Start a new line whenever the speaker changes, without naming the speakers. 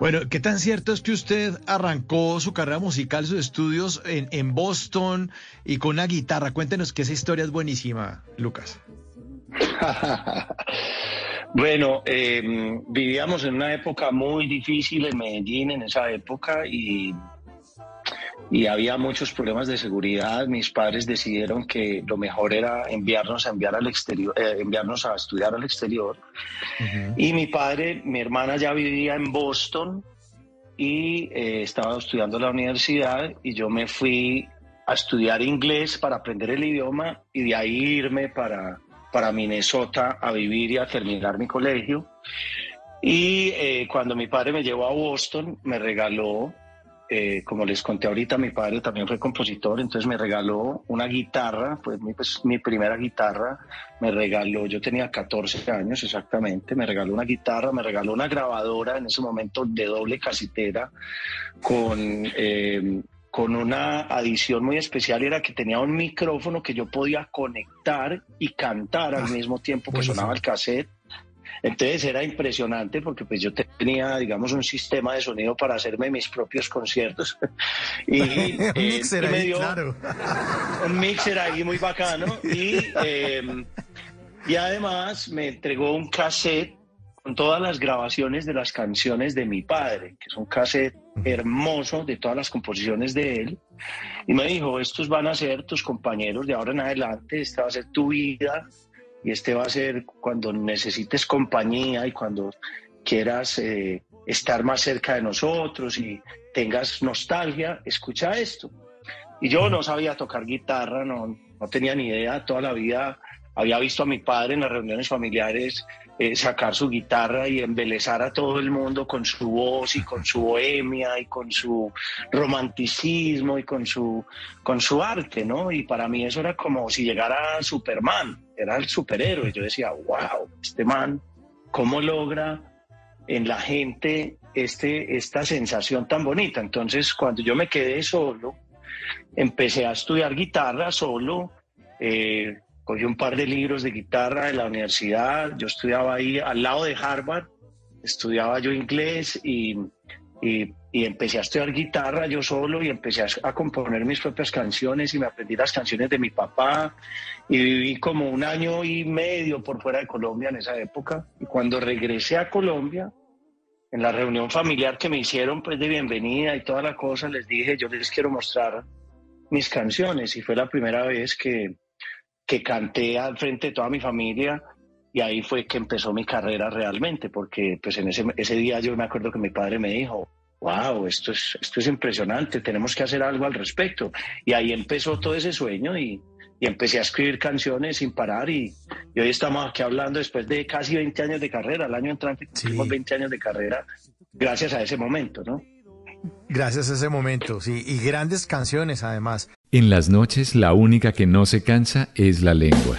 Bueno, ¿qué tan cierto es que usted arrancó su carrera musical, sus estudios en, en Boston y con una guitarra? Cuéntenos que esa historia es buenísima, Lucas.
bueno, eh, vivíamos en una época muy difícil en Medellín en esa época y y había muchos problemas de seguridad. Mis padres decidieron que lo mejor era enviarnos a enviar al exterior, eh, enviarnos a estudiar al exterior. Y mi padre, mi hermana ya vivía en Boston y eh, estaba estudiando en la universidad y yo me fui a estudiar inglés para aprender el idioma y de ahí irme para, para Minnesota a vivir y a terminar mi colegio. Y eh, cuando mi padre me llevó a Boston, me regaló eh, como les conté ahorita, mi padre también fue compositor, entonces me regaló una guitarra, fue mi, pues, mi primera guitarra, me regaló, yo tenía 14 años exactamente, me regaló una guitarra, me regaló una grabadora en ese momento de doble casitera con... Eh, con una adición muy especial era que tenía un micrófono que yo podía conectar y cantar al ah, mismo tiempo que sonaba el cassette entonces era impresionante porque pues yo tenía, digamos, un sistema de sonido para hacerme mis propios conciertos. y, un
eh, mixer ahí, claro.
Un mixer ahí muy bacano. Y, em, y además me entregó un cassette con todas las grabaciones de las canciones de mi padre, que es un cassette hermoso de todas las composiciones de él. Y me dijo, estos van a ser tus compañeros de ahora en adelante, esta va a ser tu vida, y este va a ser cuando necesites compañía y cuando quieras eh, estar más cerca de nosotros y tengas nostalgia, escucha esto. Y yo no sabía tocar guitarra, no, no tenía ni idea, toda la vida había visto a mi padre en las reuniones familiares eh, sacar su guitarra y embelezar a todo el mundo con su voz y con su bohemia y con su romanticismo y con su, con su arte, ¿no? Y para mí eso era como si llegara Superman, era el superhéroe. Yo decía, wow, este man, ¿cómo logra en la gente este, esta sensación tan bonita? Entonces, cuando yo me quedé solo, empecé a estudiar guitarra solo. Eh, cogí un par de libros de guitarra de la universidad, yo estudiaba ahí al lado de Harvard, estudiaba yo inglés y, y, empecé a estudiar guitarra yo solo y empecé a, componer mis propias canciones y me aprendí las canciones de mi papá. Y viví como un año y medio por fuera de Colombia en esa época. Y cuando regresé a Colombia, en la reunión familiar que me hicieron pues de bienvenida y toda la cosa, les dije yo les quiero mostrar mis canciones y fue la primera vez que que canté al frente de toda mi familia y ahí fue que empezó mi carrera realmente, porque pues en ese, ese día yo me acuerdo que mi padre me dijo, wow, esto es, esto es impresionante, tenemos que hacer algo al respecto. Y ahí empezó todo ese sueño y, y empecé a escribir canciones sin parar y, y, hoy estamos aquí hablando después de casi 20 años de carrera, el año entrante cumplimos 20 años de carrera gracias a ese momento, ¿no?
Gracias a ese momento, sí, y grandes canciones además.
En las noches la única que no se cansa es la lengua.